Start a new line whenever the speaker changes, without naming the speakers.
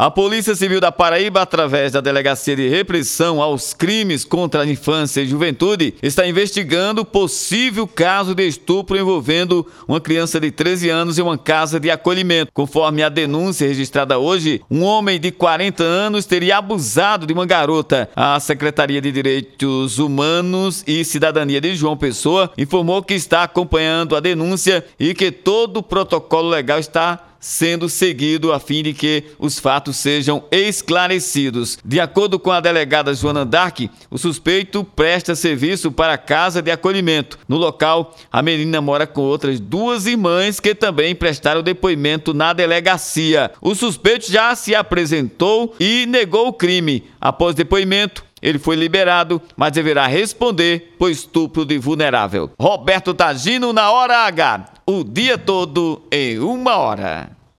A Polícia Civil da Paraíba, através da Delegacia de Repressão aos Crimes contra a Infância e Juventude, está investigando possível caso de estupro envolvendo uma criança de 13 anos em uma casa de acolhimento. Conforme a denúncia registrada hoje, um homem de 40 anos teria abusado de uma garota. A Secretaria de Direitos Humanos e Cidadania de João Pessoa informou que está acompanhando a denúncia e que todo o protocolo legal está sendo seguido a fim de que os fatos sejam esclarecidos. De acordo com a delegada Joana Dark, o suspeito presta serviço para a casa de acolhimento. No local, a menina mora com outras duas irmãs que também prestaram depoimento na delegacia. O suspeito já se apresentou e negou o crime. Após depoimento, ele foi liberado, mas deverá responder por estupro de vulnerável. Roberto Tagino na hora H o dia todo em uma hora.